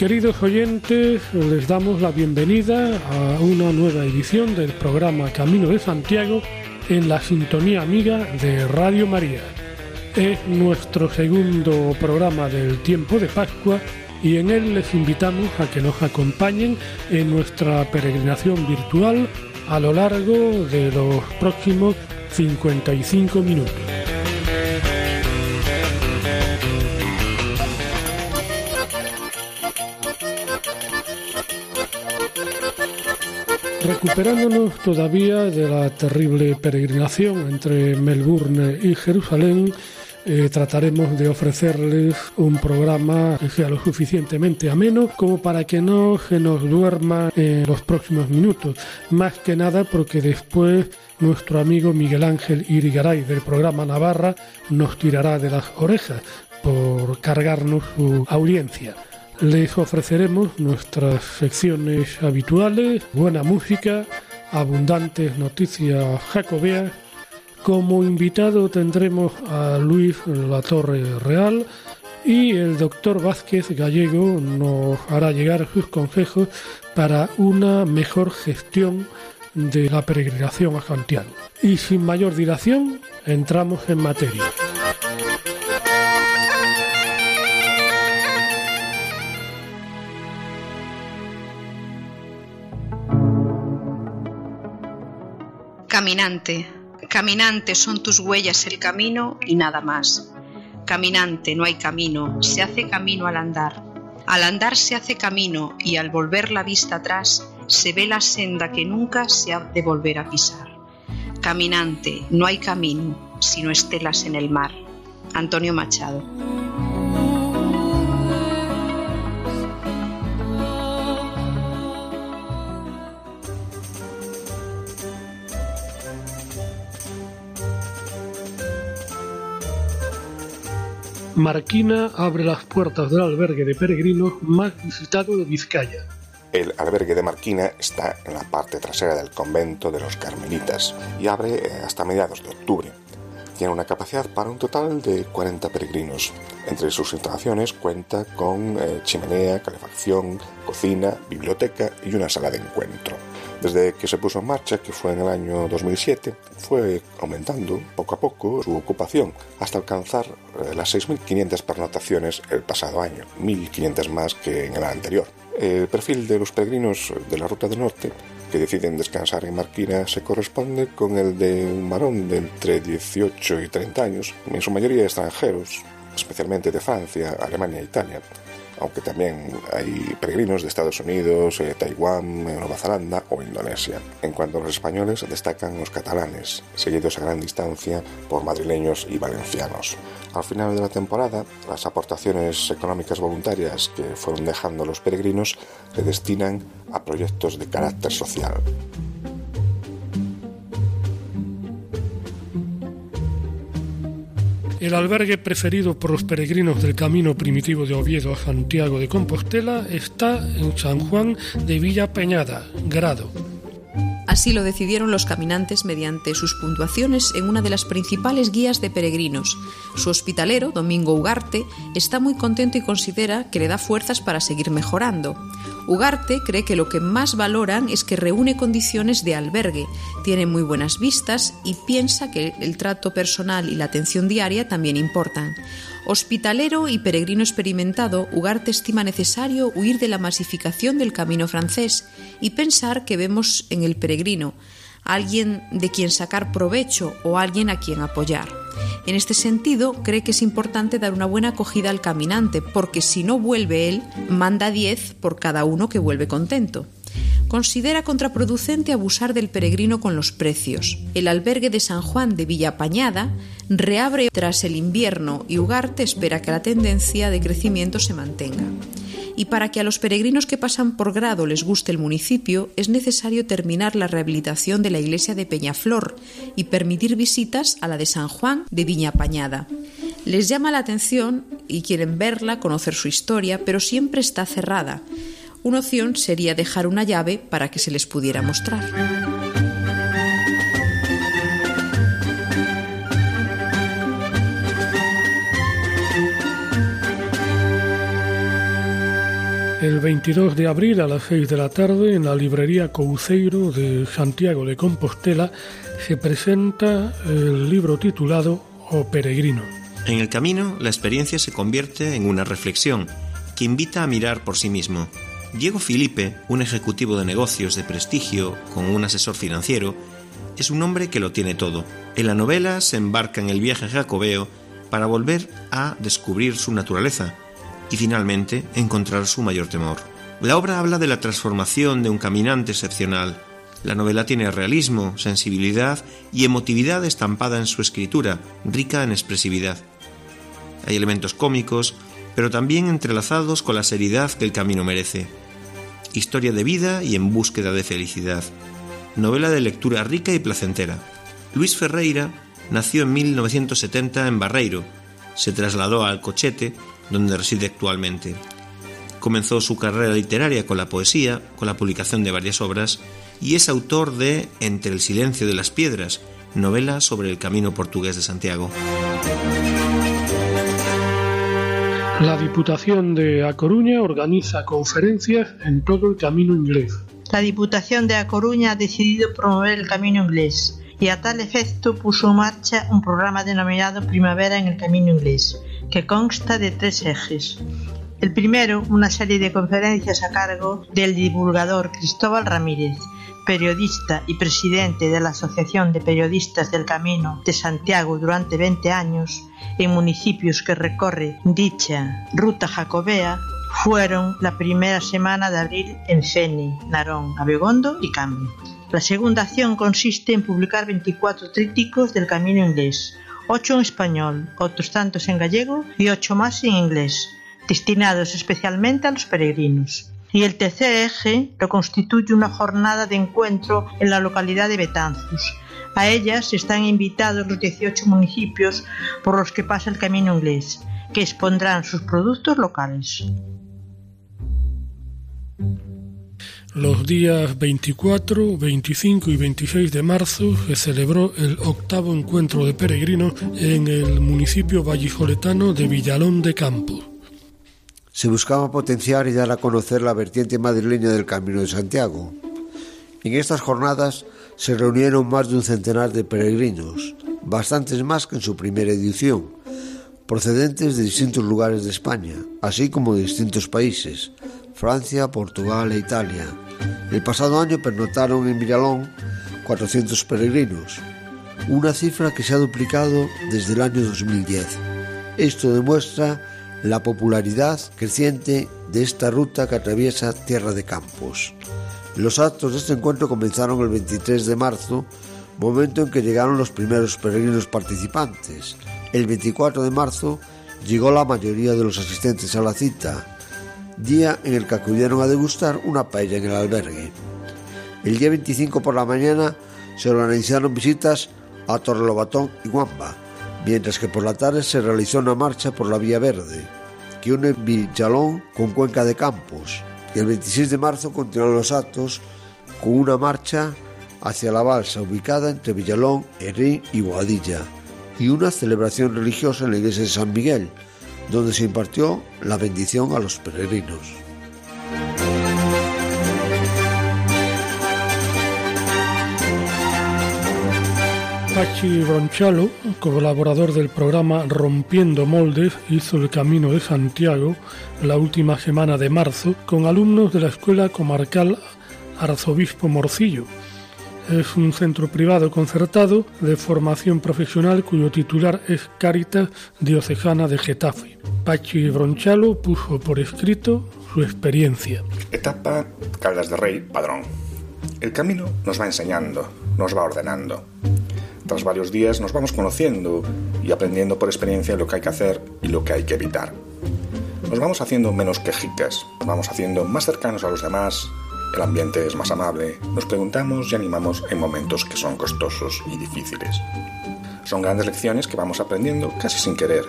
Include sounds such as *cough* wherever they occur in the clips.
Queridos oyentes, les damos la bienvenida a una nueva edición del programa Camino de Santiago en la sintonía amiga de Radio María. Es nuestro segundo programa del tiempo de Pascua y en él les invitamos a que nos acompañen en nuestra peregrinación virtual a lo largo de los próximos 55 minutos. Recuperándonos todavía de la terrible peregrinación entre Melbourne y Jerusalén, eh, trataremos de ofrecerles un programa que sea lo suficientemente ameno como para que no se nos duerma en los próximos minutos. Más que nada porque después nuestro amigo Miguel Ángel Irigaray del programa Navarra nos tirará de las orejas por cargarnos su audiencia. Les ofreceremos nuestras secciones habituales, buena música, abundantes noticias jacobeas. Como invitado tendremos a Luis Latorre Real y el doctor Vázquez Gallego nos hará llegar sus consejos para una mejor gestión de la peregrinación a Santiago. Y sin mayor dilación, entramos en materia. Caminante, caminante son tus huellas el camino y nada más. Caminante, no hay camino, se hace camino al andar. Al andar se hace camino y al volver la vista atrás se ve la senda que nunca se ha de volver a pisar. Caminante, no hay camino, sino estelas en el mar. Antonio Machado. Marquina abre las puertas del albergue de peregrinos más visitado de Vizcaya. El albergue de Marquina está en la parte trasera del convento de los Carmelitas y abre eh, hasta mediados de octubre. Tiene una capacidad para un total de 40 peregrinos. Entre sus instalaciones cuenta con eh, chimenea, calefacción, cocina, biblioteca y una sala de encuentro. Desde que se puso en marcha, que fue en el año 2007, fue aumentando poco a poco su ocupación hasta alcanzar eh, las 6.500 pernotaciones el pasado año, 1.500 más que en el anterior. El perfil de los peregrinos de la Ruta del Norte que deciden descansar en Marquina se corresponde con el de un varón de entre 18 y 30 años, en su mayoría extranjeros, especialmente de Francia, Alemania e Italia, aunque también hay peregrinos de Estados Unidos, eh, Taiwán, Nueva Zelanda o Indonesia. En cuanto a los españoles, destacan los catalanes, seguidos a gran distancia por madrileños y valencianos. Al final de la temporada, las aportaciones económicas voluntarias que fueron dejando los peregrinos se destinan a proyectos de carácter social. El albergue preferido por los peregrinos del camino primitivo de Oviedo a Santiago de Compostela está en San Juan de Villa Peñada, Grado. Así lo decidieron los caminantes mediante sus puntuaciones en una de las principales guías de peregrinos. Su hospitalero, Domingo Ugarte, está muy contento y considera que le da fuerzas para seguir mejorando. Ugarte cree que lo que más valoran es que reúne condiciones de albergue, tiene muy buenas vistas y piensa que el trato personal y la atención diaria también importan. Hospitalero y peregrino experimentado, Ugarte estima necesario huir de la masificación del camino francés y pensar que vemos en el peregrino alguien de quien sacar provecho o alguien a quien apoyar. En este sentido, cree que es importante dar una buena acogida al caminante, porque si no vuelve él, manda 10 por cada uno que vuelve contento considera contraproducente abusar del peregrino con los precios. El albergue de San Juan de Villapañada reabre tras el invierno y Ugarte espera que la tendencia de crecimiento se mantenga. y para que a los peregrinos que pasan por grado les guste el municipio, es necesario terminar la rehabilitación de la iglesia de Peñaflor y permitir visitas a la de San Juan de Viña Pañada. Les llama la atención y quieren verla, conocer su historia, pero siempre está cerrada. Una opción sería dejar una llave para que se les pudiera mostrar. El 22 de abril a las 6 de la tarde en la librería Couceiro de Santiago de Compostela se presenta el libro titulado O Peregrino. En el camino, la experiencia se convierte en una reflexión que invita a mirar por sí mismo. Diego Felipe, un ejecutivo de negocios de prestigio con un asesor financiero, es un hombre que lo tiene todo. En la novela se embarca en el viaje jacobeo para volver a descubrir su naturaleza y finalmente encontrar su mayor temor. La obra habla de la transformación de un caminante excepcional. La novela tiene realismo, sensibilidad y emotividad estampada en su escritura, rica en expresividad. Hay elementos cómicos, pero también entrelazados con la seriedad que el camino merece. Historia de vida y en búsqueda de felicidad. Novela de lectura rica y placentera. Luis Ferreira nació en 1970 en Barreiro. Se trasladó a Alcochete donde reside actualmente. Comenzó su carrera literaria con la poesía, con la publicación de varias obras, y es autor de Entre el silencio de las piedras, novela sobre el camino portugués de Santiago. La Diputación de A Coruña organiza conferencias en todo el camino inglés. La Diputación de A Coruña ha decidido promover el camino inglés y a tal efecto puso en marcha un programa denominado Primavera en el Camino Inglés, que consta de tres ejes. El primero, una serie de conferencias a cargo del divulgador Cristóbal Ramírez, periodista y presidente de la Asociación de Periodistas del Camino de Santiago durante 20 años, en municipios que recorre dicha ruta jacobea, fueron la primera semana de abril en Feni, Narón, Abegondo y Cambre. La segunda acción consiste en publicar 24 trípticos del camino inglés, ocho en español, otros tantos en gallego y ocho más en inglés, destinados especialmente a los peregrinos. Y el tercer eje lo constituye una jornada de encuentro en la localidad de Betanzos. A ellas están invitados los 18 municipios por los que pasa el camino inglés, que expondrán sus productos locales. Los días 24, 25 y 26 de marzo se celebró el octavo encuentro de peregrinos en el municipio vallisoletano de Villalón de Campos. Se buscaba potenciar y dar a conocer la vertiente madrileña del Camino de Santiago. En estas jornadas se reunieron más de un centenar de peregrinos, bastantes más que en su primera edición, procedentes de distintos lugares de España, así como de distintos países, Francia, Portugal e Italia. El pasado año pernotaron en Villalón 400 peregrinos, una cifra que se ha duplicado desde el año 2010. Esto demuestra la popularidad creciente de esta ruta que atraviesa Tierra de Campos. Los actos de este encuentro comenzaron el 23 de marzo, momento en que llegaron los primeros peregrinos participantes. El 24 de marzo llegó la mayoría de los asistentes a la cita, día en el que acudieron a degustar una paella en el albergue. El día 25 por la mañana se organizaron visitas a Torrelobatón y Guamba, mientras que por la tarde se realizó una marcha por la Vía Verde, que une Villalón con Cuenca de Campos. Y el 26 de marzo continuaron los actos con una marcha hacia la balsa ubicada entre Villalón, Herrín y Boadilla, y una celebración religiosa en la iglesia de San Miguel, donde se impartió la bendición a los peregrinos. Pachi Bronchalo, colaborador del programa Rompiendo Moldes, hizo el Camino de Santiago la última semana de marzo con alumnos de la Escuela Comarcal Arzobispo Morcillo. Es un centro privado concertado de formación profesional cuyo titular es Caritas Diocesana de Getafe. Pachi Bronchalo puso por escrito su experiencia. Etapa Caldas de Rey, Padrón. El camino nos va enseñando, nos va ordenando. Tras varios días nos vamos conociendo y aprendiendo por experiencia lo que hay que hacer y lo que hay que evitar. Nos vamos haciendo menos quejicas, vamos haciendo más cercanos a los demás, el ambiente es más amable, nos preguntamos y animamos en momentos que son costosos y difíciles. Son grandes lecciones que vamos aprendiendo casi sin querer.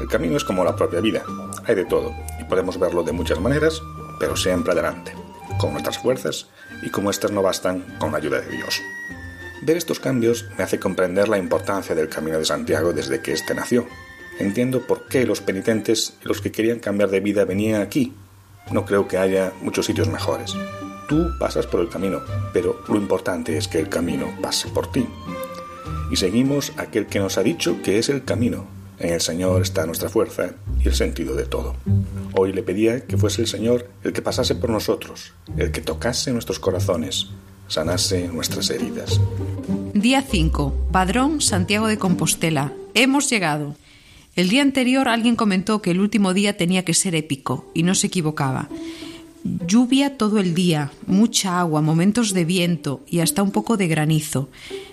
El camino es como la propia vida, hay de todo y podemos verlo de muchas maneras, pero siempre adelante, con nuestras fuerzas y como éstas no bastan, con la ayuda de Dios. Ver estos cambios me hace comprender la importancia del Camino de Santiago desde que éste nació. Entiendo por qué los penitentes los que querían cambiar de vida venían aquí. No creo que haya muchos sitios mejores. Tú pasas por el camino, pero lo importante es que el camino pase por ti. Y seguimos aquel que nos ha dicho que es el camino. En el Señor está nuestra fuerza y el sentido de todo. Hoy le pedía que fuese el Señor el que pasase por nosotros, el que tocase nuestros corazones, sanase nuestras heridas. Día 5. Padrón Santiago de Compostela. Hemos llegado. El día anterior alguien comentó que el último día tenía que ser épico, y no se equivocaba. Lluvia todo el día, mucha agua, momentos de viento y hasta un poco de granizo.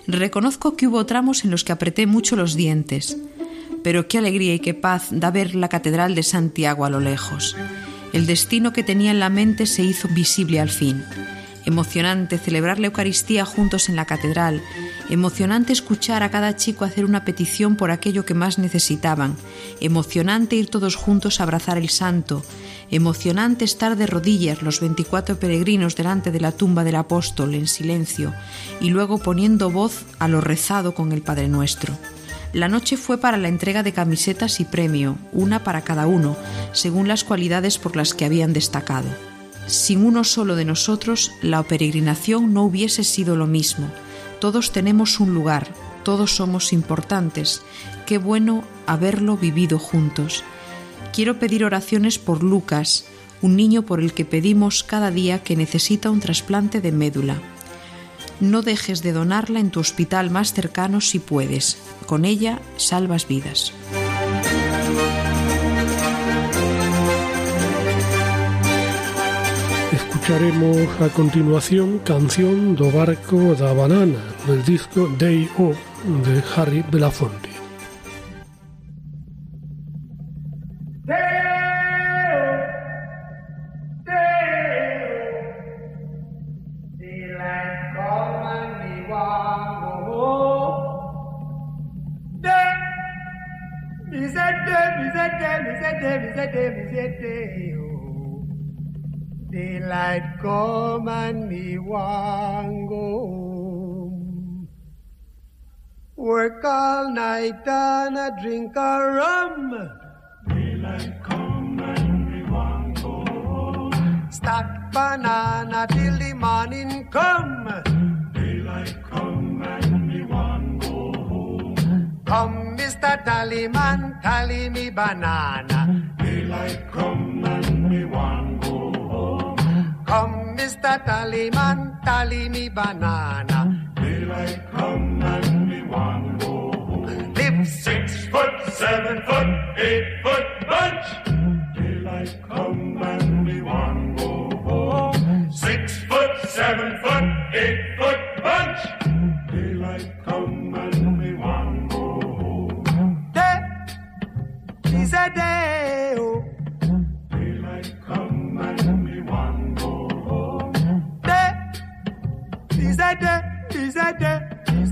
Reconozco que hubo tramos en los que apreté mucho los dientes. Pero qué alegría y qué paz da ver la Catedral de Santiago a lo lejos. El destino que tenía en la mente se hizo visible al fin. Emocionante celebrar la Eucaristía juntos en la catedral. Emocionante escuchar a cada chico hacer una petición por aquello que más necesitaban. Emocionante ir todos juntos a abrazar el santo. Emocionante estar de rodillas los 24 peregrinos delante de la tumba del apóstol en silencio y luego poniendo voz a lo rezado con el Padre Nuestro. La noche fue para la entrega de camisetas y premio, una para cada uno, según las cualidades por las que habían destacado. Sin uno solo de nosotros, la peregrinación no hubiese sido lo mismo. Todos tenemos un lugar, todos somos importantes. Qué bueno haberlo vivido juntos. Quiero pedir oraciones por Lucas, un niño por el que pedimos cada día que necesita un trasplante de médula. No dejes de donarla en tu hospital más cercano si puedes. Con ella salvas vidas. Escucharemos a continuación Canción do Barco da Banana del disco Day O de Harry Belafonte. Daylight come and me want go home. Work all night and a drink a rum. Daylight come and me want go home. Stack banana till the morning come. Daylight come and me want go home. Come, Mr. Tallyman, tally me banana. Daylight come Mr. Tallyman, tally me banana. Daylight come and me want go home. Live Six foot, seven foot, eight foot bunch.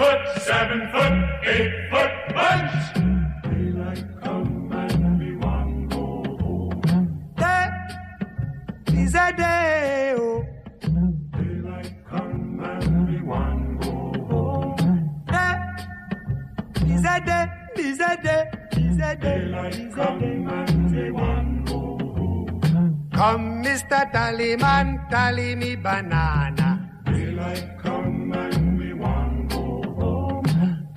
foot, seven foot, eight foot bunch. Daylight come and me want go home. day is a day. Oh. Daylight come and me want go home. Day is a day, is a day, is a day, Daylight is a come day. and me want go home. Come, Mr. Tallyman, tally me banana. Daylight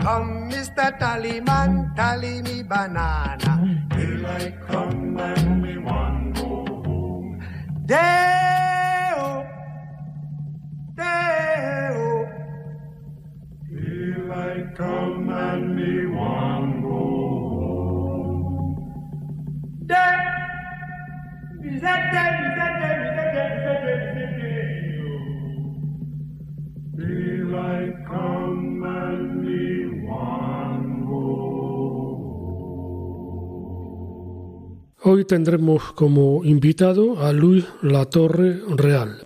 come, Mr. Tallyman, tally me banana. Daylight come and we want go home. Day-o, day-o. Daylight come and we want go home. Day, is that day, is that day? Hoy tendremos como invitado a Luis Latorre Real.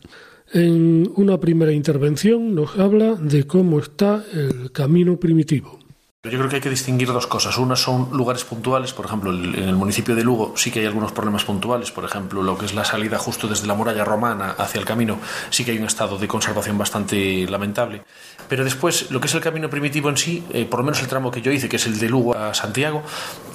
En una primera intervención nos habla de cómo está el camino primitivo. Yo creo que hay que distinguir dos cosas. Una son lugares puntuales, por ejemplo, en el municipio de Lugo sí que hay algunos problemas puntuales, por ejemplo, lo que es la salida justo desde la muralla romana hacia el camino, sí que hay un estado de conservación bastante lamentable. Pero después, lo que es el camino primitivo en sí, eh, por lo menos el tramo que yo hice, que es el de Lugo a Santiago,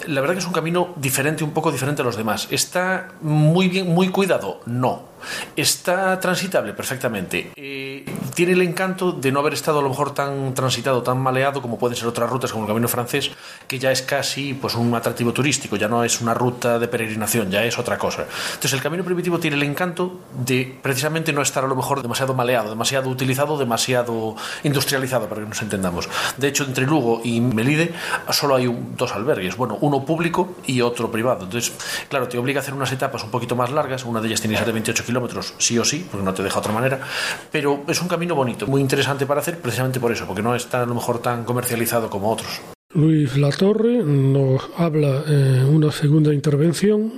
la verdad que es un camino diferente, un poco diferente a los demás. ¿Está muy bien, muy cuidado? No. ¿Está transitable? Perfectamente. Eh, tiene el encanto de no haber estado a lo mejor tan transitado, tan maleado como pueden ser otras rutas como el Camino Francés, que ya es casi pues, un atractivo turístico, ya no es una ruta de peregrinación, ya es otra cosa. Entonces el Camino Primitivo tiene el encanto de precisamente no estar a lo mejor demasiado maleado, demasiado utilizado, demasiado industrializado, para que nos entendamos. De hecho, entre Lugo y Melide solo hay dos albergues, bueno, uno público y otro privado. Entonces, claro, te obliga a hacer unas etapas un poquito más largas, una de ellas tiene que ser de 28 kilómetros, sí o sí, porque no te deja otra manera, pero es un camino bonito, muy interesante para hacer precisamente por eso, porque no está a lo mejor tan comercializado como otros. Luis Latorre nos habla en una segunda intervención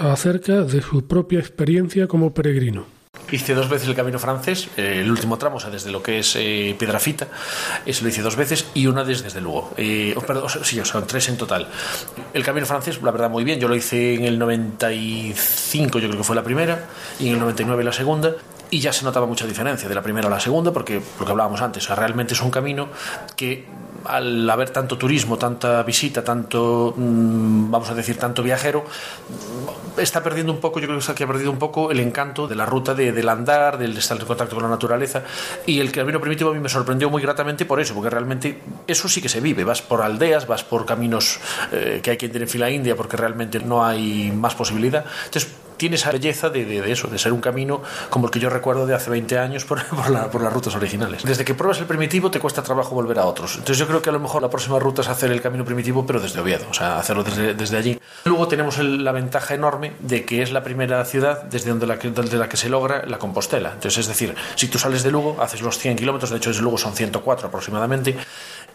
acerca de su propia experiencia como peregrino. Hice dos veces el camino francés, eh, el último tramo, o sea, desde lo que es eh, Piedrafita, eso lo hice dos veces y una desde, desde luego. Eh, oh, perdón, sí, o sea, tres en total. El camino francés, la verdad, muy bien. Yo lo hice en el 95, yo creo que fue la primera, y en el 99 la segunda y ya se notaba mucha diferencia de la primera a la segunda porque lo que hablábamos antes, o sea, realmente es un camino que al haber tanto turismo, tanta visita, tanto, mm, vamos a decir, tanto viajero, está perdiendo un poco, yo creo que ha perdido un poco el encanto de la ruta de, del andar, del estar en contacto con la naturaleza. Y el camino primitivo a mí me sorprendió muy gratamente por eso, porque realmente eso sí que se vive. Vas por aldeas, vas por caminos eh, que hay que ir en fila india porque realmente no hay más posibilidad. Entonces, tiene esa belleza de, eso, de ser un camino como el que yo recuerdo de hace 20 años por, *laughs* por, la, por, las rutas originales. Desde que pruebas el primitivo te cuesta trabajo volver a otros. Entonces yo creo que a lo mejor la próxima ruta es hacer el camino primitivo pero desde Oviedo, o sea, hacerlo desde, allí. Luego tenemos la ventaja enorme de que es la primera ciudad desde donde la, desde la que se logra la Compostela. Entonces es decir, si tú sales de Lugo, haces los 100 kilómetros, de hecho desde Lugo son 104 aproximadamente,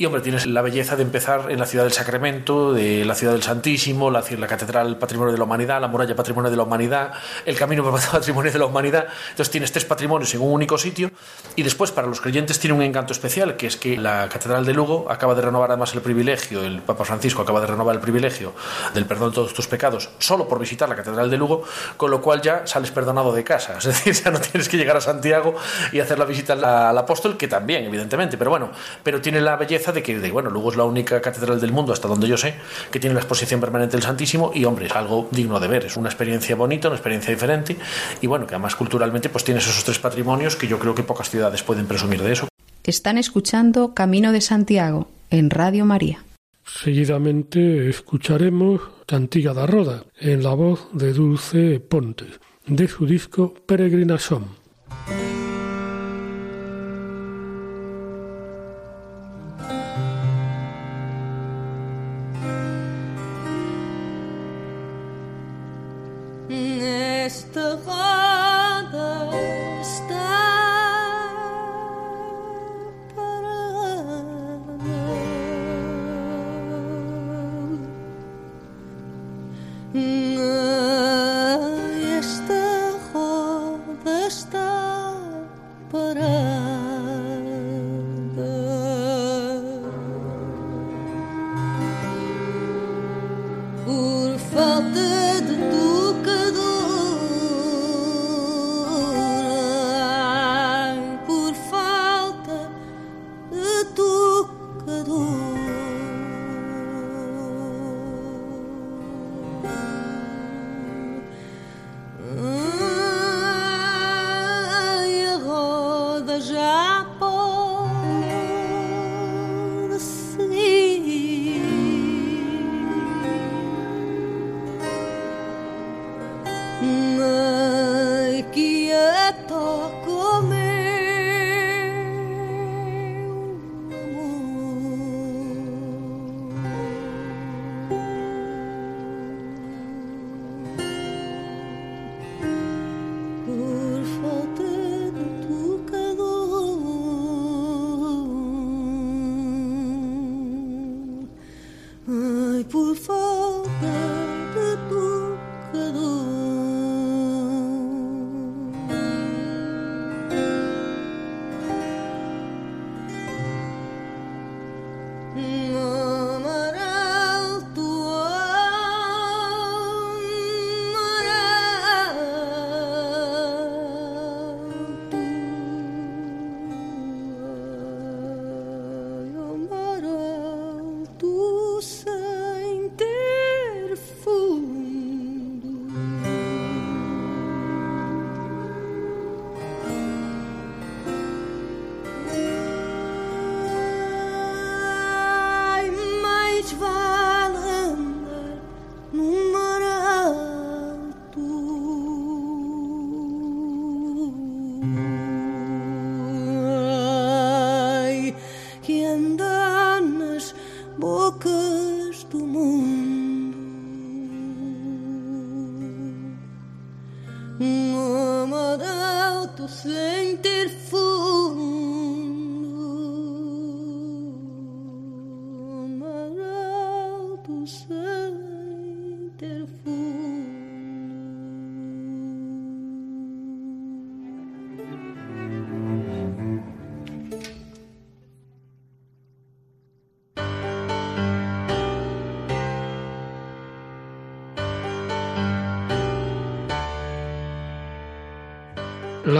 y hombre, tienes la belleza de empezar en la ciudad del Sacramento, de la ciudad del Santísimo, la, la catedral Patrimonio de la Humanidad, la muralla Patrimonio de la Humanidad, el camino *laughs* Patrimonio de la Humanidad. Entonces tienes tres patrimonios en un único sitio. Y después, para los creyentes, tiene un encanto especial, que es que la Catedral de Lugo acaba de renovar además el privilegio, el Papa Francisco acaba de renovar el privilegio del perdón de todos tus pecados, solo por visitar la Catedral de Lugo, con lo cual ya sales perdonado de casa. Es *laughs* decir, ya no tienes que llegar a Santiago y hacer la visita al apóstol, que también, evidentemente, pero bueno, pero tiene la belleza de que, de, bueno, Lugo es la única catedral del mundo, hasta donde yo sé, que tiene la exposición permanente del Santísimo y, hombre, es algo digno de ver, es una experiencia bonita, una experiencia diferente y, bueno, que además culturalmente pues tienes esos tres patrimonios que yo creo que pocas ciudades pueden presumir de eso. Están escuchando Camino de Santiago en Radio María. Seguidamente escucharemos Cantiga da Roda en la voz de Dulce Ponte de su disco Peregrinación.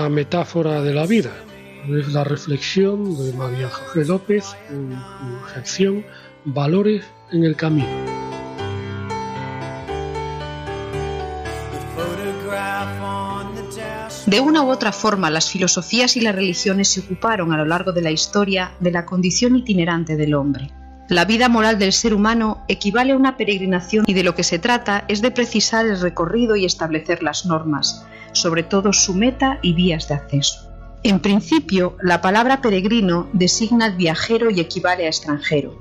Metáfora de la vida es la reflexión de María José López en su sección Valores en el Camino. De una u otra forma, las filosofías y las religiones se ocuparon a lo largo de la historia de la condición itinerante del hombre. La vida moral del ser humano equivale a una peregrinación y de lo que se trata es de precisar el recorrido y establecer las normas, sobre todo su meta y vías de acceso. En principio, la palabra peregrino designa viajero y equivale a extranjero.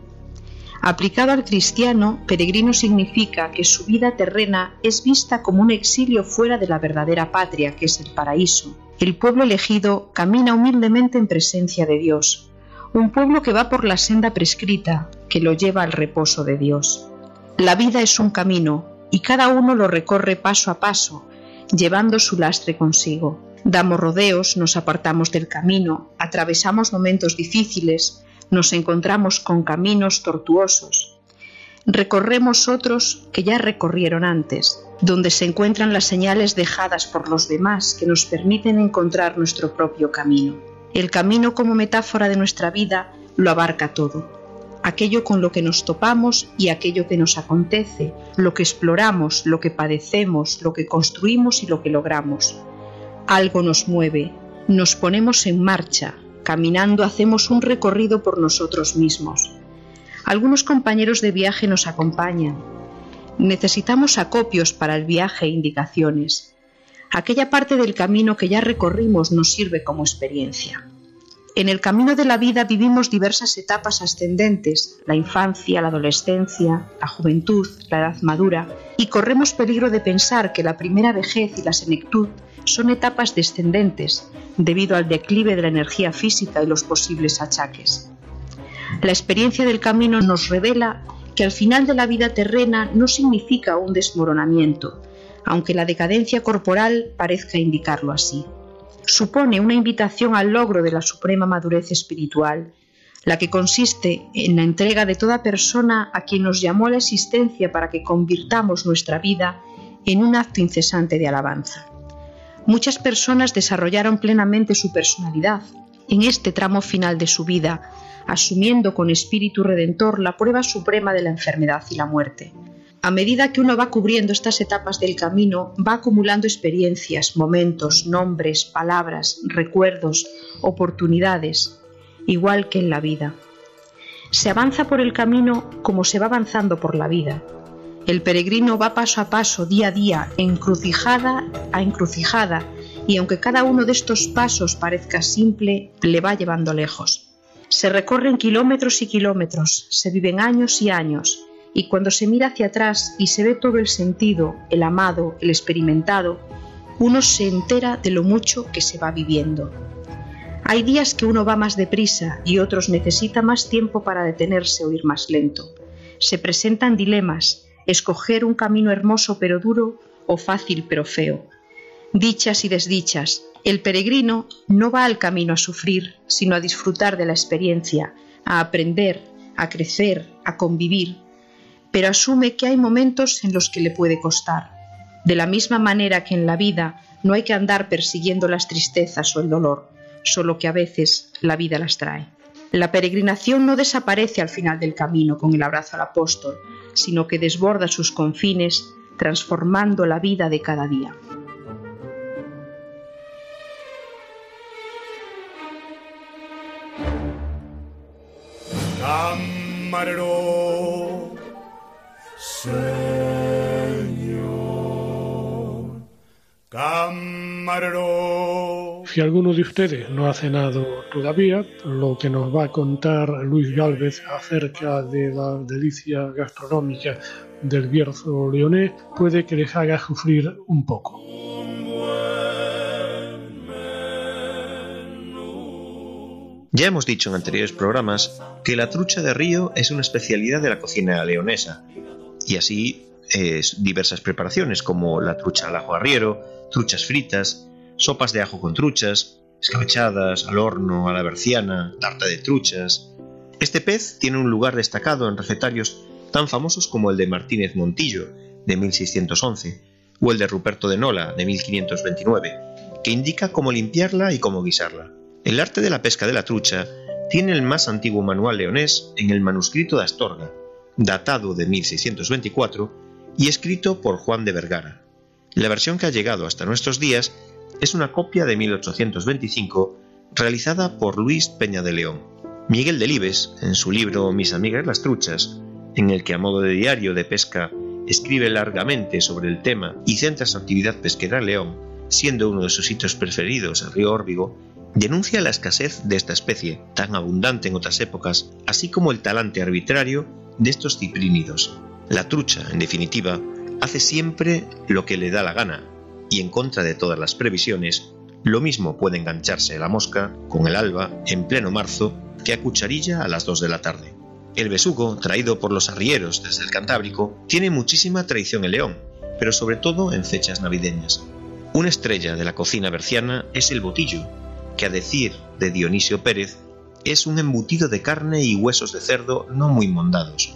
Aplicado al cristiano, peregrino significa que su vida terrena es vista como un exilio fuera de la verdadera patria, que es el paraíso. El pueblo elegido camina humildemente en presencia de Dios, un pueblo que va por la senda prescrita, que lo lleva al reposo de Dios. La vida es un camino, y cada uno lo recorre paso a paso, llevando su lastre consigo. Damos rodeos, nos apartamos del camino, atravesamos momentos difíciles, nos encontramos con caminos tortuosos. Recorremos otros que ya recorrieron antes, donde se encuentran las señales dejadas por los demás que nos permiten encontrar nuestro propio camino. El camino como metáfora de nuestra vida lo abarca todo. Aquello con lo que nos topamos y aquello que nos acontece, lo que exploramos, lo que padecemos, lo que construimos y lo que logramos. Algo nos mueve, nos ponemos en marcha, caminando hacemos un recorrido por nosotros mismos. Algunos compañeros de viaje nos acompañan. Necesitamos acopios para el viaje e indicaciones. Aquella parte del camino que ya recorrimos nos sirve como experiencia. En el camino de la vida vivimos diversas etapas ascendentes, la infancia, la adolescencia, la juventud, la edad madura, y corremos peligro de pensar que la primera vejez y la senectud son etapas descendentes, debido al declive de la energía física y los posibles achaques. La experiencia del camino nos revela que al final de la vida terrena no significa un desmoronamiento, aunque la decadencia corporal parezca indicarlo así. Supone una invitación al logro de la suprema madurez espiritual, la que consiste en la entrega de toda persona a quien nos llamó la existencia para que convirtamos nuestra vida en un acto incesante de alabanza. Muchas personas desarrollaron plenamente su personalidad en este tramo final de su vida, asumiendo con espíritu redentor la prueba suprema de la enfermedad y la muerte. A medida que uno va cubriendo estas etapas del camino, va acumulando experiencias, momentos, nombres, palabras, recuerdos, oportunidades, igual que en la vida. Se avanza por el camino como se va avanzando por la vida. El peregrino va paso a paso, día a día, encrucijada a encrucijada, y aunque cada uno de estos pasos parezca simple, le va llevando lejos. Se recorren kilómetros y kilómetros, se viven años y años, y cuando se mira hacia atrás y se ve todo el sentido, el amado, el experimentado, uno se entera de lo mucho que se va viviendo. Hay días que uno va más deprisa y otros necesita más tiempo para detenerse o ir más lento. Se presentan dilemas, escoger un camino hermoso pero duro o fácil pero feo. Dichas y desdichas, el peregrino no va al camino a sufrir, sino a disfrutar de la experiencia, a aprender, a crecer, a convivir, pero asume que hay momentos en los que le puede costar. De la misma manera que en la vida no hay que andar persiguiendo las tristezas o el dolor, solo que a veces la vida las trae. La peregrinación no desaparece al final del camino con el abrazo al apóstol, sino que desborda sus confines, transformando la vida de cada día. Si alguno de ustedes no ha cenado todavía, lo que nos va a contar Luis Galvez acerca de la delicia gastronómica del Bierzo leonés puede que les haga sufrir un poco. Ya hemos dicho en anteriores programas que la trucha de río es una especialidad de la cocina leonesa, y así es diversas preparaciones como la trucha al ajo arriero, truchas fritas, sopas de ajo con truchas, escabechadas, al horno, a la berciana, tarta de truchas. Este pez tiene un lugar destacado en recetarios tan famosos como el de Martínez Montillo, de 1611, o el de Ruperto de Nola, de 1529, que indica cómo limpiarla y cómo guisarla. El arte de la pesca de la trucha tiene el más antiguo manual leonés en el manuscrito de Astorga, datado de 1624 y escrito por Juan de Vergara. La versión que ha llegado hasta nuestros días es una copia de 1825 realizada por Luis Peña de León. Miguel Delibes, en su libro Mis amigas las truchas, en el que a modo de diario de pesca escribe largamente sobre el tema y centra su actividad pesquera en León, siendo uno de sus sitios preferidos el río Órbigo, denuncia la escasez de esta especie, tan abundante en otras épocas, así como el talante arbitrario de estos ciprínidos. La trucha, en definitiva, hace siempre lo que le da la gana, y en contra de todas las previsiones, lo mismo puede engancharse la mosca con el alba en pleno marzo que a cucharilla a las 2 de la tarde. El besugo, traído por los arrieros desde el Cantábrico, tiene muchísima tradición en León, pero sobre todo en fechas navideñas. Una estrella de la cocina berciana es el botillo, que a decir de Dionisio Pérez, es un embutido de carne y huesos de cerdo no muy mondados,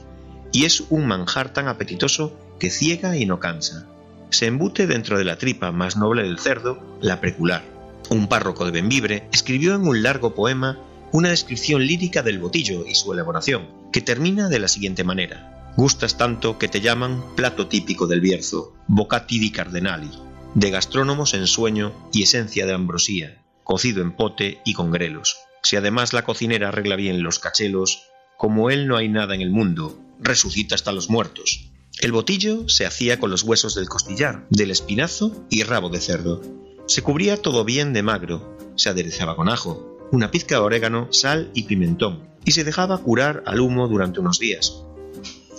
y es un manjar tan apetitoso que ciega y no cansa. Se embute dentro de la tripa más noble del cerdo, la precular. Un párroco de Benvibre escribió en un largo poema una descripción lírica del botillo y su elaboración, que termina de la siguiente manera. Gustas tanto que te llaman plato típico del Bierzo, bocati di cardenali, de gastrónomos en sueño y esencia de ambrosía, cocido en pote y con grelos. Si además la cocinera arregla bien los cachelos, como él no hay nada en el mundo, resucita hasta los muertos. El botillo se hacía con los huesos del costillar, del espinazo y rabo de cerdo. Se cubría todo bien de magro, se aderezaba con ajo, una pizca de orégano, sal y pimentón, y se dejaba curar al humo durante unos días.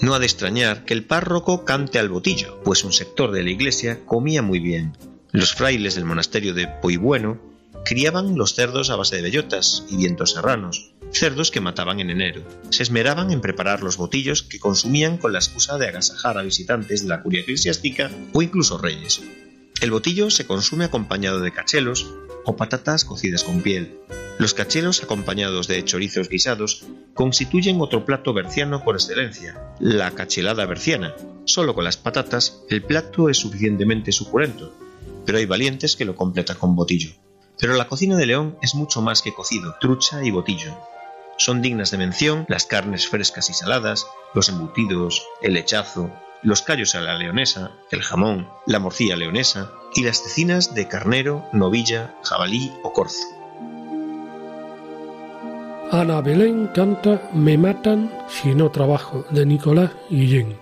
No ha de extrañar que el párroco cante al botillo, pues un sector de la iglesia comía muy bien. Los frailes del monasterio de Poibueno criaban los cerdos a base de bellotas y vientos serranos, cerdos que mataban en enero. Se esmeraban en preparar los botillos que consumían con la excusa de agasajar a visitantes de la curia eclesiástica o incluso reyes. El botillo se consume acompañado de cachelos o patatas cocidas con piel. Los cachelos acompañados de chorizos guisados constituyen otro plato berciano por excelencia, la cachelada berciana. Solo con las patatas el plato es suficientemente suculento, pero hay valientes que lo completan con botillo. Pero la cocina de León es mucho más que cocido, trucha y botillo. Son dignas de mención las carnes frescas y saladas, los embutidos, el lechazo, los callos a la leonesa, el jamón, la morcilla leonesa y las cecinas de carnero, novilla, jabalí o corzo. Ana Belén canta Me matan si no trabajo de Nicolás Guillén.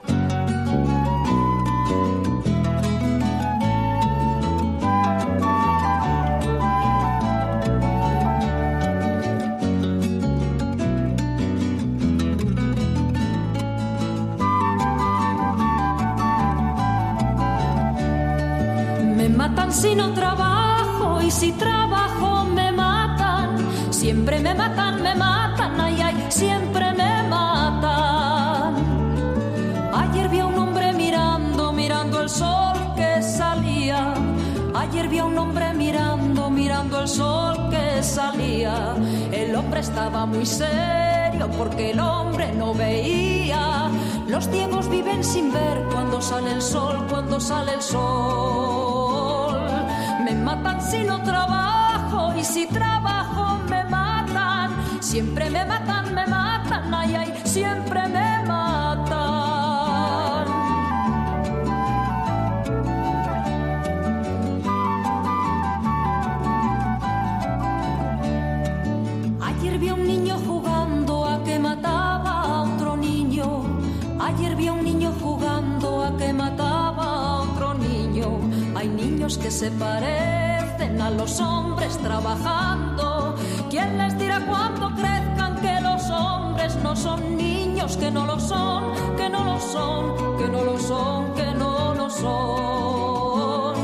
Que se parecen a los hombres trabajando. ¿Quién les dirá cuando crezcan que los hombres no son niños, que no lo son, que no lo son, que no lo son, que no lo son?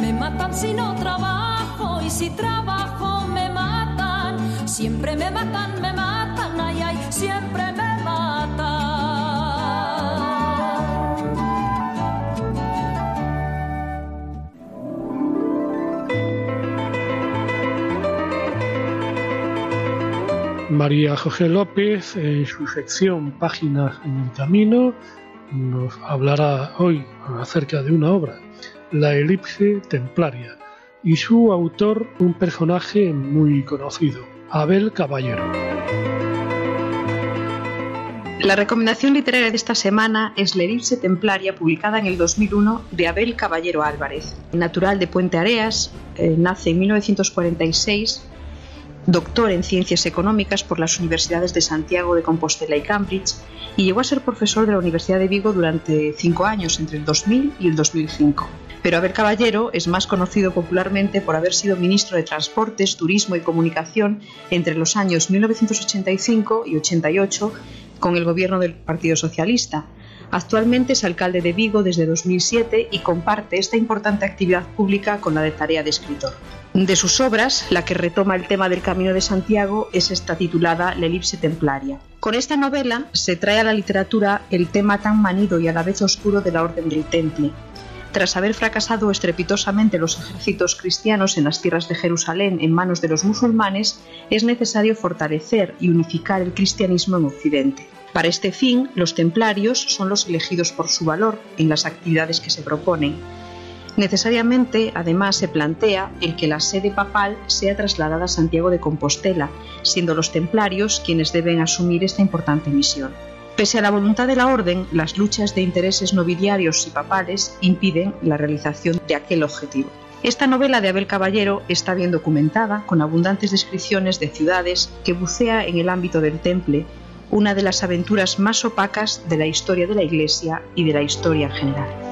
Me matan si no trabajo y si trabajo me matan. Siempre me matan, me matan, ay, ay, siempre me María José López, en su sección Páginas en el Camino, nos hablará hoy acerca de una obra, La Elipse Templaria, y su autor, un personaje muy conocido, Abel Caballero. La recomendación literaria de esta semana es La Elipse Templaria, publicada en el 2001 de Abel Caballero Álvarez. Natural de Puente Areas, eh, nace en 1946 doctor en Ciencias Económicas por las Universidades de Santiago de Compostela y Cambridge, y llegó a ser profesor de la Universidad de Vigo durante cinco años, entre el 2000 y el 2005. Pero Abel Caballero es más conocido popularmente por haber sido ministro de Transportes, Turismo y Comunicación entre los años 1985 y 88 con el gobierno del Partido Socialista. Actualmente es alcalde de Vigo desde 2007 y comparte esta importante actividad pública con la de tarea de escritor. De sus obras, la que retoma el tema del Camino de Santiago es esta titulada La elipse templaria. Con esta novela se trae a la literatura el tema tan manido y a la vez oscuro de la Orden del Temple. Tras haber fracasado estrepitosamente los ejércitos cristianos en las tierras de Jerusalén en manos de los musulmanes, es necesario fortalecer y unificar el cristianismo en Occidente. Para este fin, los templarios son los elegidos por su valor en las actividades que se proponen Necesariamente, además, se plantea el que la sede papal sea trasladada a Santiago de Compostela, siendo los templarios quienes deben asumir esta importante misión. Pese a la voluntad de la Orden, las luchas de intereses nobiliarios y papales impiden la realización de aquel objetivo. Esta novela de Abel Caballero está bien documentada, con abundantes descripciones de ciudades que bucea en el ámbito del temple, una de las aventuras más opacas de la historia de la Iglesia y de la historia en general.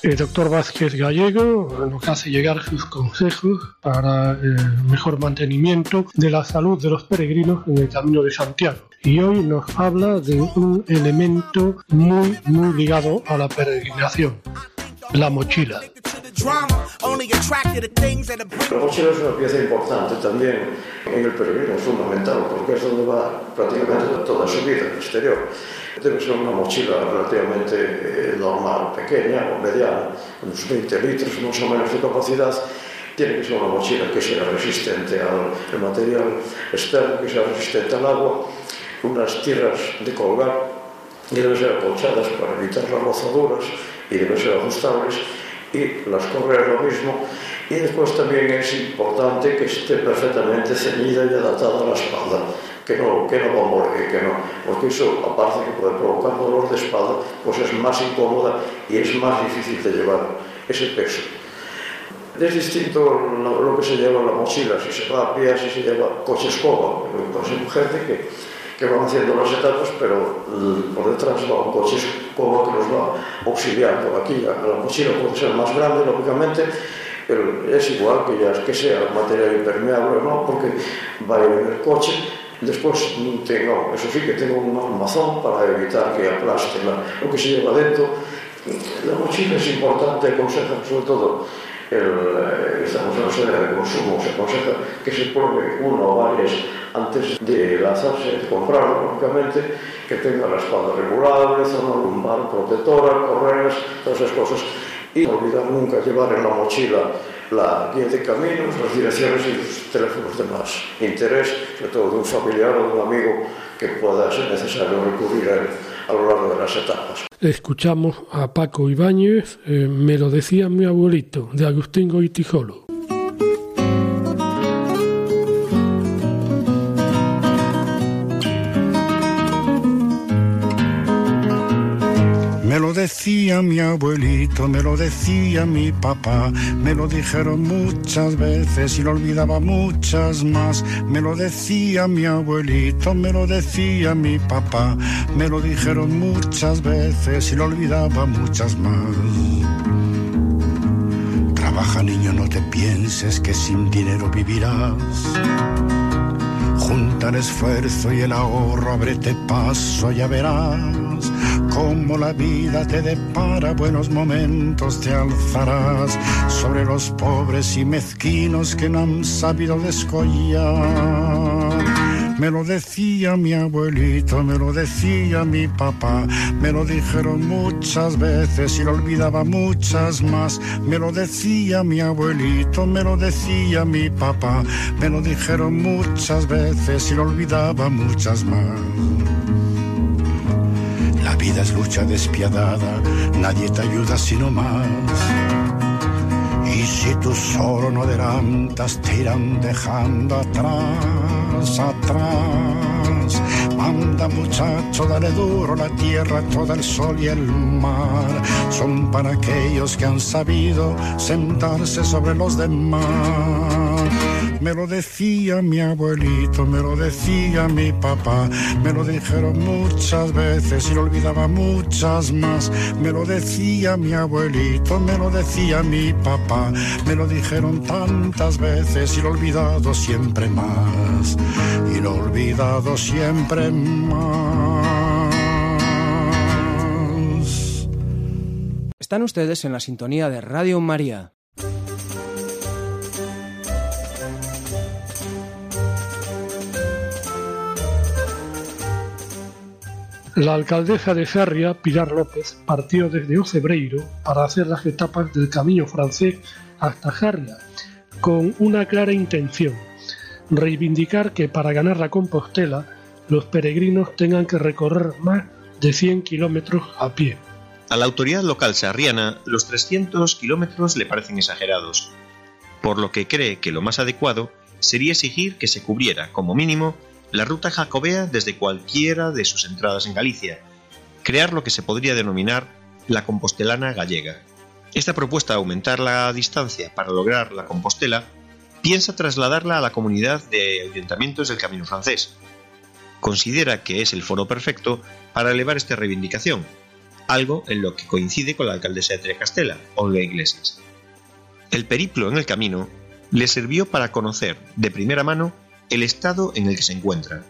El doctor Vázquez Gallego nos hace llegar sus consejos para el mejor mantenimiento de la salud de los peregrinos en el Camino de Santiago. Y hoy nos habla de un elemento muy, muy ligado a la peregrinación, la mochila. La mochila es una pieza importante también en el peregrino, fundamental, porque es donde va prácticamente toda su vida, el exterior. Debe ser una mochila relativamente eh, normal, pequeña o mediana, unos 20 litros más o menos de capacidad. Tiene que ser una mochila que sea resistente al material externo, que sea resistente al agua, unas tiras de colgar deben ser acolchadas para evitar las rozaduras e deben ser ajustables e las correas lo mismo y después también es importante que esté perfectamente ceñida y adaptada a la espalda que no, que no bambolee, que no porque eso aparte que puede provocar dolor de espalda pues es más incómoda y es más difícil de llevar ese peso es distinto lo, lo que se lleva en la mochila si se va a pie, si se lleva coche escoba pues hay gente que que van haciendo las etapas, pero eh, por detrás va un coche como que nos va auxiliando aquí, la mochila puede ser más grande, lógicamente, pero es igual que ya que sea material impermeable, ¿no? porque va a ir el coche, Despois tengo, eso sí que tengo un armazón para evitar que aplaste la, o que se lleva dentro. La mochila es importante, aconseja sobre todo el, eh, estamos en la sede de consumo, se aconseja que se pone uno o varias antes de lanzarse, de comprarlo, lógicamente, que tenga la espalda regulable, zona lumbar protectora, correas, todas esas cosas, y no olvidar nunca llevar en la mochila la guía de caminos, las direcciones y los teléfonos de más interés, sobre todo de un familiar o de un amigo que pueda ser necesario recurrir a él. A lo largo de las etapas. Escuchamos a Paco Ibáñez, eh, me lo decía mi abuelito, de Agustín Goitijolo. Decía mi abuelito, me lo decía mi papá, me lo dijeron muchas veces y lo olvidaba muchas más. Me lo decía mi abuelito, me lo decía mi papá, me lo dijeron muchas veces y lo olvidaba muchas más. Trabaja niño, no te pienses que sin dinero vivirás. Junta el esfuerzo y el ahorro, ábrete paso, ya verás como la vida te depara buenos momentos, te alzarás sobre los pobres y mezquinos que no han sabido descollar. Me lo decía mi abuelito, me lo decía mi papá, me lo dijeron muchas veces y lo olvidaba muchas más. Me lo decía mi abuelito, me lo decía mi papá, me lo dijeron muchas veces y lo olvidaba muchas más. Vida es lucha despiadada, nadie te ayuda sino más. Y si tú solo no adelantas, te irán dejando atrás, atrás. Manda muchacho, dale duro la tierra, todo el sol y el mar. Son para aquellos que han sabido sentarse sobre los demás. Me lo decía mi abuelito, me lo decía mi papá, me lo dijeron muchas veces y lo olvidaba muchas más. Me lo decía mi abuelito, me lo decía mi papá, me lo dijeron tantas veces y lo olvidado siempre más. Y lo olvidado siempre más. Están ustedes en la sintonía de Radio María. La alcaldesa de Sarria, Pilar López, partió desde Ocebreiro para hacer las etapas del camino francés hasta Sarria, con una clara intención, reivindicar que para ganar la Compostela los peregrinos tengan que recorrer más de 100 kilómetros a pie. A la autoridad local sarriana, los 300 kilómetros le parecen exagerados, por lo que cree que lo más adecuado sería exigir que se cubriera, como mínimo, la ruta jacobea desde cualquiera de sus entradas en Galicia, crear lo que se podría denominar la compostelana gallega. Esta propuesta de aumentar la distancia para lograr la Compostela piensa trasladarla a la comunidad de ayuntamientos del Camino Francés. Considera que es el foro perfecto para elevar esta reivindicación, algo en lo que coincide con la alcaldesa de Trecastela, Olga Iglesias. El periplo en el camino le sirvió para conocer de primera mano el estado en el que se encuentra.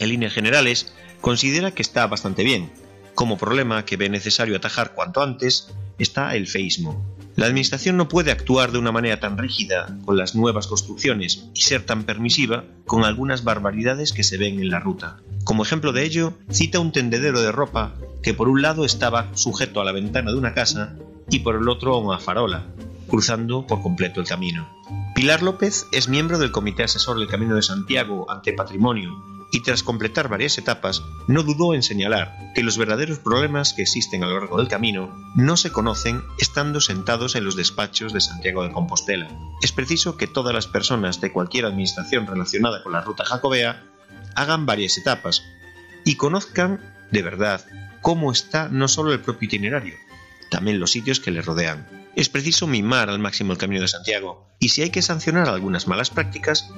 En líneas generales, considera que está bastante bien. Como problema que ve necesario atajar cuanto antes está el feísmo. La Administración no puede actuar de una manera tan rígida con las nuevas construcciones y ser tan permisiva con algunas barbaridades que se ven en la ruta. Como ejemplo de ello, cita un tendedero de ropa que por un lado estaba sujeto a la ventana de una casa y por el otro a una farola, cruzando por completo el camino. Pilar López es miembro del Comité Asesor del Camino de Santiago ante Patrimonio y tras completar varias etapas, no dudó en señalar que los verdaderos problemas que existen a lo largo del camino no se conocen estando sentados en los despachos de Santiago de Compostela. Es preciso que todas las personas de cualquier administración relacionada con la ruta jacobea hagan varias etapas y conozcan de verdad cómo está no solo el propio itinerario, también los sitios que le rodean. Es preciso mimar al máximo el Camino de Santiago, y si hay que sancionar algunas malas prácticas,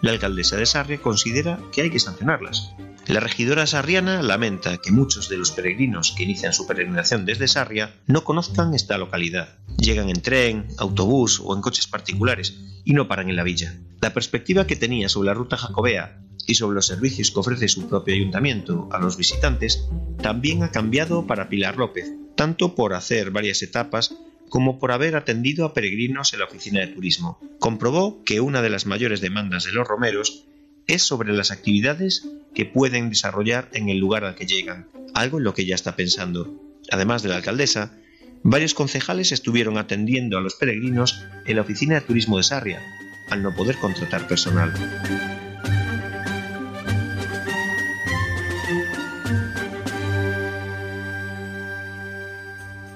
la alcaldesa de Sarria considera que hay que sancionarlas. La regidora sarriana lamenta que muchos de los peregrinos que inician su peregrinación desde Sarria no conozcan esta localidad. Llegan en tren, autobús o en coches particulares y no paran en la villa. La perspectiva que tenía sobre la ruta jacobea y sobre los servicios que ofrece su propio ayuntamiento a los visitantes también ha cambiado para Pilar López, tanto por hacer varias etapas como por haber atendido a peregrinos en la oficina de turismo. Comprobó que una de las mayores demandas de los romeros es sobre las actividades que pueden desarrollar en el lugar al que llegan, algo en lo que ya está pensando. Además de la alcaldesa, varios concejales estuvieron atendiendo a los peregrinos en la oficina de turismo de Sarria, al no poder contratar personal.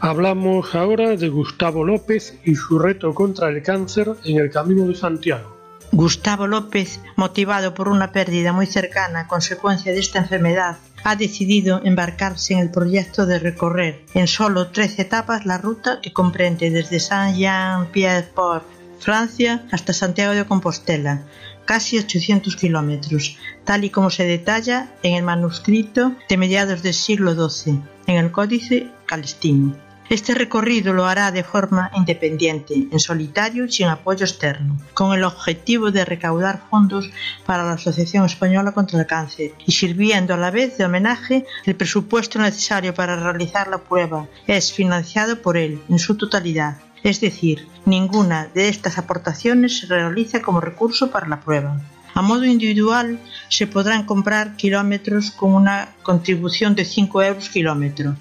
Hablamos ahora de Gustavo López y su reto contra el cáncer en el Camino de Santiago. Gustavo López, motivado por una pérdida muy cercana a consecuencia de esta enfermedad, ha decidido embarcarse en el proyecto de recorrer en solo 13 etapas la ruta que comprende desde Saint-Jean-Pied-Port, Francia, hasta Santiago de Compostela, casi 800 kilómetros, tal y como se detalla en el manuscrito de mediados del siglo XII, en el Códice Calestino. Este recorrido lo hará de forma independiente, en solitario y sin apoyo externo, con el objetivo de recaudar fondos para la Asociación Española contra el Cáncer y sirviendo a la vez de homenaje el presupuesto necesario para realizar la prueba es financiado por él en su totalidad. Es decir, ninguna de estas aportaciones se realiza como recurso para la prueba. A modo individual se podrán comprar kilómetros con una contribución de 5 euros kilómetro.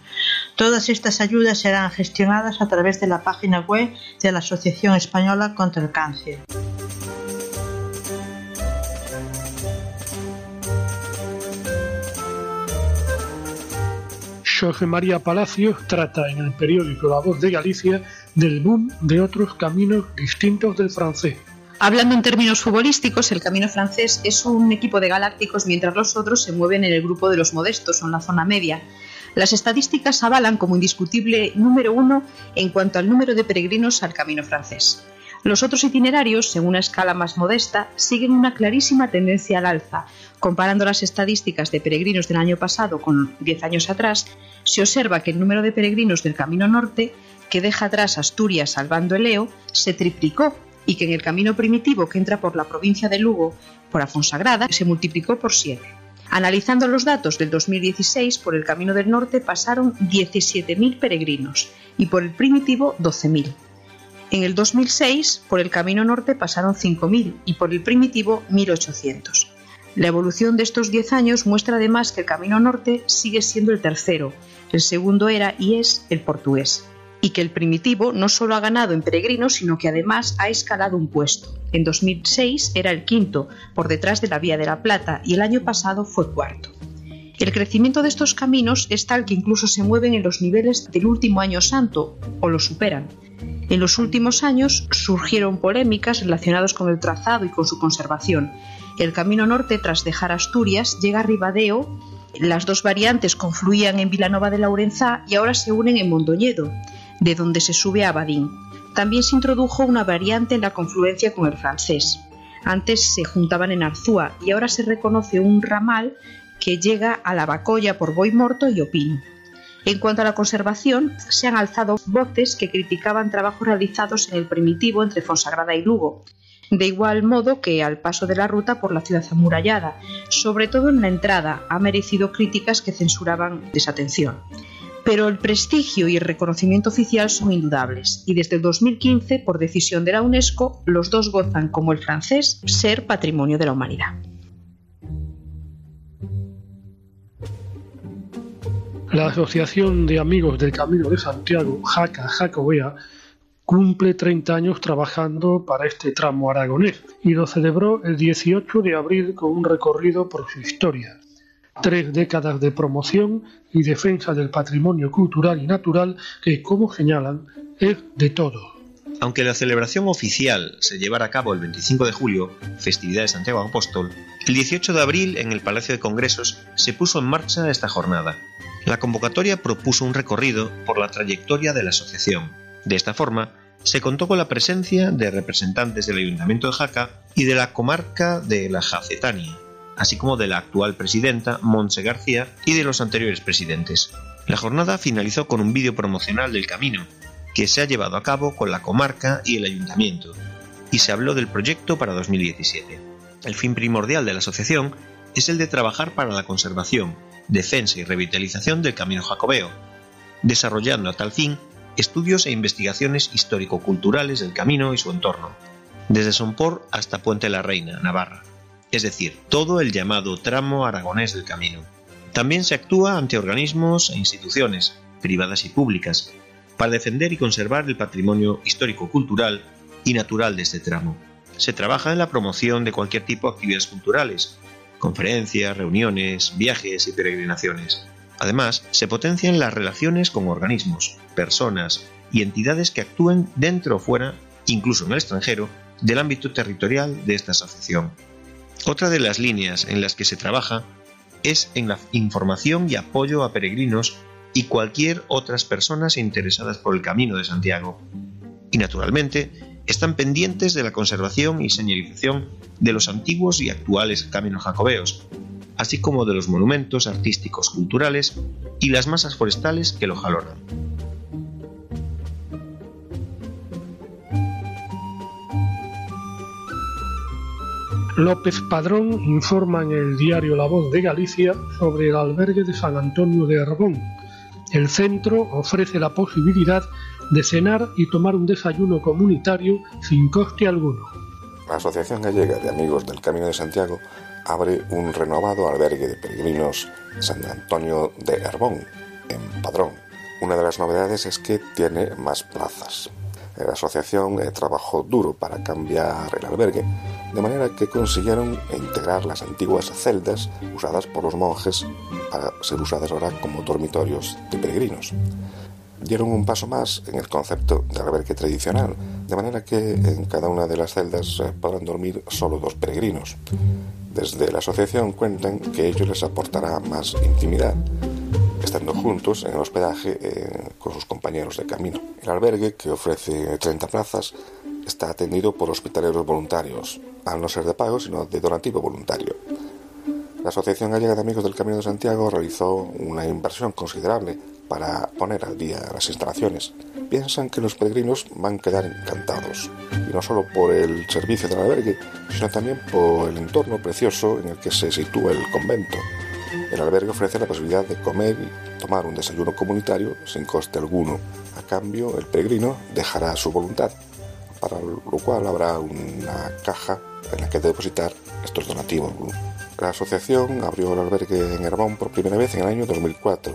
Todas estas ayudas serán gestionadas a través de la página web de la Asociación Española contra el Cáncer. Jorge María Palacios trata en el periódico La Voz de Galicia del boom de otros caminos distintos del francés. Hablando en términos futbolísticos, el Camino francés es un equipo de galácticos mientras los otros se mueven en el grupo de los modestos o en la zona media. Las estadísticas avalan como indiscutible número uno en cuanto al número de peregrinos al Camino francés. Los otros itinerarios, en una escala más modesta, siguen una clarísima tendencia al alza. Comparando las estadísticas de peregrinos del año pasado con 10 años atrás, se observa que el número de peregrinos del Camino Norte, que deja atrás Asturias salvando el Leo, se triplicó y que en el camino primitivo que entra por la provincia de Lugo, por Afonsagrada, se multiplicó por 7. Analizando los datos del 2016, por el Camino del Norte pasaron 17.000 peregrinos y por el primitivo 12.000. En el 2006, por el Camino Norte pasaron 5.000 y por el primitivo 1.800. La evolución de estos 10 años muestra además que el Camino Norte sigue siendo el tercero, el segundo era y es el portugués, y que el primitivo no solo ha ganado en peregrinos, sino que además ha escalado un puesto. En 2006 era el quinto, por detrás de la Vía de la Plata, y el año pasado fue cuarto. El crecimiento de estos caminos es tal que incluso se mueven en los niveles del último año santo, o lo superan. En los últimos años surgieron polémicas relacionadas con el trazado y con su conservación. El camino norte, tras dejar Asturias, llega a Ribadeo. Las dos variantes confluían en Vilanova de Laurenzá y ahora se unen en Mondoñedo, de donde se sube a Abadín. También se introdujo una variante en la confluencia con el francés. Antes se juntaban en Arzúa y ahora se reconoce un ramal que llega a la Bacoya por Boimorto y Opín. En cuanto a la conservación, se han alzado voces que criticaban trabajos realizados en el primitivo entre Fonsagrada y Lugo, de igual modo que al paso de la ruta por la ciudad amurallada, sobre todo en la entrada, ha merecido críticas que censuraban desatención. Pero el prestigio y el reconocimiento oficial son indudables, y desde el 2015, por decisión de la UNESCO, los dos gozan, como el francés, ser patrimonio de la humanidad. La Asociación de Amigos del Camino de Santiago, Jaca Jacobea, cumple 30 años trabajando para este tramo aragonés y lo celebró el 18 de abril con un recorrido por su historia. Tres décadas de promoción y defensa del patrimonio cultural y natural que, como señalan, es de todo. Aunque la celebración oficial se llevara a cabo el 25 de julio, festividad de Santiago Apóstol, el 18 de abril en el Palacio de Congresos se puso en marcha esta jornada. La convocatoria propuso un recorrido por la trayectoria de la asociación. De esta forma, se contó con la presencia de representantes del Ayuntamiento de Jaca y de la comarca de la Jacetania, así como de la actual presidenta, Montse García, y de los anteriores presidentes. La jornada finalizó con un vídeo promocional del camino, que se ha llevado a cabo con la comarca y el ayuntamiento, y se habló del proyecto para 2017. El fin primordial de la asociación es el de trabajar para la conservación, defensa y revitalización del camino jacobeo, desarrollando a tal fin estudios e investigaciones histórico-culturales del camino y su entorno, desde Sompor hasta Puente la Reina, Navarra, es decir, todo el llamado tramo aragonés del camino. También se actúa ante organismos e instituciones, privadas y públicas, para defender y conservar el patrimonio histórico-cultural y natural de este tramo. Se trabaja en la promoción de cualquier tipo de actividades culturales, conferencias, reuniones, viajes y peregrinaciones. Además, se potencian las relaciones con organismos, personas y entidades que actúen dentro o fuera, incluso en el extranjero, del ámbito territorial de esta asociación. Otra de las líneas en las que se trabaja es en la información y apoyo a peregrinos y cualquier otras personas interesadas por el Camino de Santiago. Y naturalmente, están pendientes de la conservación y señalización de los antiguos y actuales caminos jacobeos, así como de los monumentos artísticos culturales y las masas forestales que lo jalonan. López Padrón informa en el diario La Voz de Galicia sobre el albergue de San Antonio de Arbón. El centro ofrece la posibilidad de cenar y tomar un desayuno comunitario sin coste alguno. La Asociación Gallega de Amigos del Camino de Santiago abre un renovado albergue de peregrinos San Antonio de Arbón, en Padrón. Una de las novedades es que tiene más plazas. La asociación eh, trabajó duro para cambiar el albergue, de manera que consiguieron integrar las antiguas celdas usadas por los monjes para ser usadas ahora como dormitorios de peregrinos. Dieron un paso más en el concepto de albergue tradicional, de manera que en cada una de las celdas eh, podrán dormir solo dos peregrinos. Desde la asociación cuentan que ello les aportará más intimidad estando juntos en el hospedaje eh, con sus compañeros de camino. El albergue, que ofrece 30 plazas, está atendido por hospitaleros voluntarios, al no ser de pago, sino de donativo voluntario. La Asociación Gallega de Amigos del Camino de Santiago realizó una inversión considerable para poner al día las instalaciones. Piensan que los peregrinos van a quedar encantados, y no solo por el servicio del albergue, sino también por el entorno precioso en el que se sitúa el convento, el albergue ofrece la posibilidad de comer y tomar un desayuno comunitario sin coste alguno. A cambio, el peregrino dejará su voluntad, para lo cual habrá una caja en la que depositar estos donativos. La asociación abrió el albergue en Herbón por primera vez en el año 2004,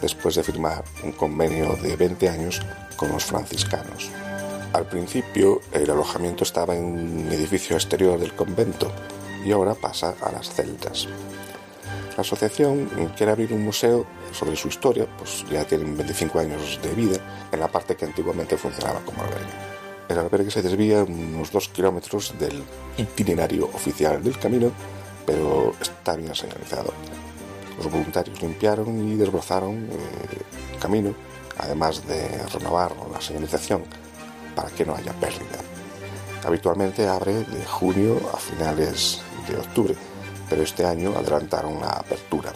después de firmar un convenio de 20 años con los franciscanos. Al principio, el alojamiento estaba en un edificio exterior del convento y ahora pasa a las celdas. La asociación quiere abrir un museo sobre su historia, pues ya tienen 25 años de vida, en la parte que antiguamente funcionaba como albergue. El albergue se desvía unos 2 kilómetros del itinerario oficial del camino, pero está bien señalizado. Los voluntarios limpiaron y desbrozaron eh, el camino, además de renovar la señalización para que no haya pérdida. Habitualmente abre de junio a finales de octubre pero este año adelantaron la apertura.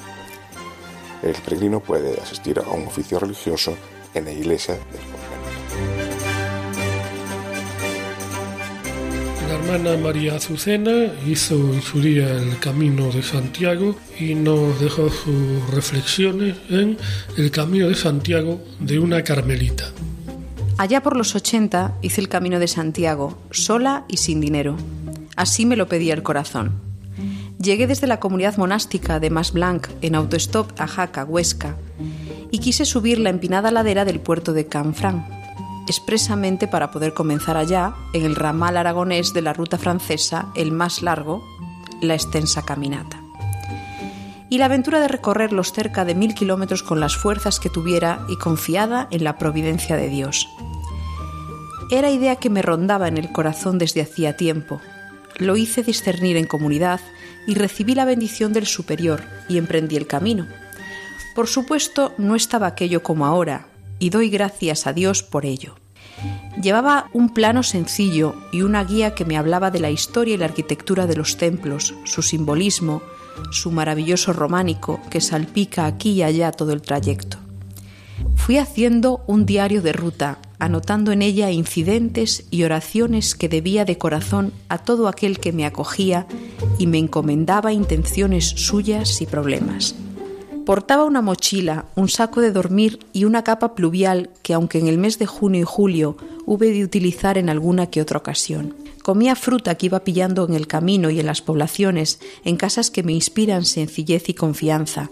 El peregrino puede asistir a un oficio religioso en la iglesia del convento. La hermana María Azucena hizo en su día el Camino de Santiago y nos dejó sus reflexiones en El Camino de Santiago de una carmelita. Allá por los 80 hice el Camino de Santiago, sola y sin dinero. Así me lo pedía el corazón. Llegué desde la comunidad monástica de Mas Blanc en autostop a Jaca, Huesca, y quise subir la empinada ladera del puerto de Canfrán, expresamente para poder comenzar allá, en el ramal aragonés de la ruta francesa, el más largo, la extensa caminata. Y la aventura de recorrer los cerca de mil kilómetros con las fuerzas que tuviera y confiada en la providencia de Dios. Era idea que me rondaba en el corazón desde hacía tiempo. Lo hice discernir en comunidad y recibí la bendición del superior y emprendí el camino. Por supuesto, no estaba aquello como ahora, y doy gracias a Dios por ello. Llevaba un plano sencillo y una guía que me hablaba de la historia y la arquitectura de los templos, su simbolismo, su maravilloso románico que salpica aquí y allá todo el trayecto. Fui haciendo un diario de ruta anotando en ella incidentes y oraciones que debía de corazón a todo aquel que me acogía y me encomendaba intenciones suyas y problemas. Portaba una mochila, un saco de dormir y una capa pluvial que, aunque en el mes de junio y julio hube de utilizar en alguna que otra ocasión. Comía fruta que iba pillando en el camino y en las poblaciones, en casas que me inspiran sencillez y confianza.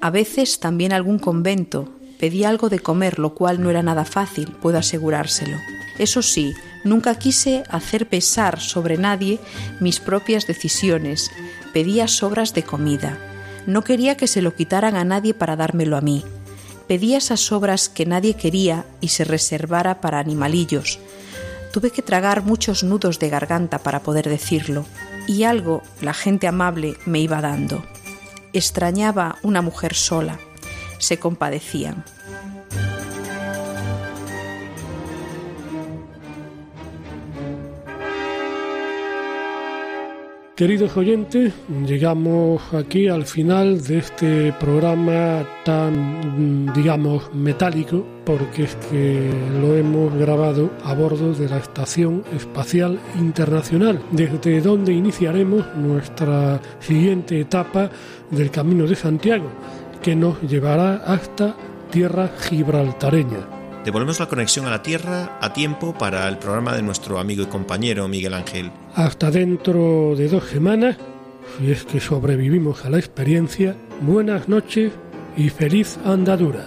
A veces también algún convento, Pedí algo de comer, lo cual no era nada fácil, puedo asegurárselo. Eso sí, nunca quise hacer pesar sobre nadie mis propias decisiones. Pedía sobras de comida. No quería que se lo quitaran a nadie para dármelo a mí. Pedía esas sobras que nadie quería y se reservara para animalillos. Tuve que tragar muchos nudos de garganta para poder decirlo, y algo la gente amable me iba dando. Extrañaba una mujer sola, se compadecían. Queridos oyentes, llegamos aquí al final de este programa tan, digamos, metálico, porque es que lo hemos grabado a bordo de la Estación Espacial Internacional, desde donde iniciaremos nuestra siguiente etapa del Camino de Santiago, que nos llevará hasta tierra gibraltareña. Devolvemos la conexión a la Tierra a tiempo para el programa de nuestro amigo y compañero Miguel Ángel. Hasta dentro de dos semanas, si es que sobrevivimos a la experiencia, buenas noches y feliz andadura.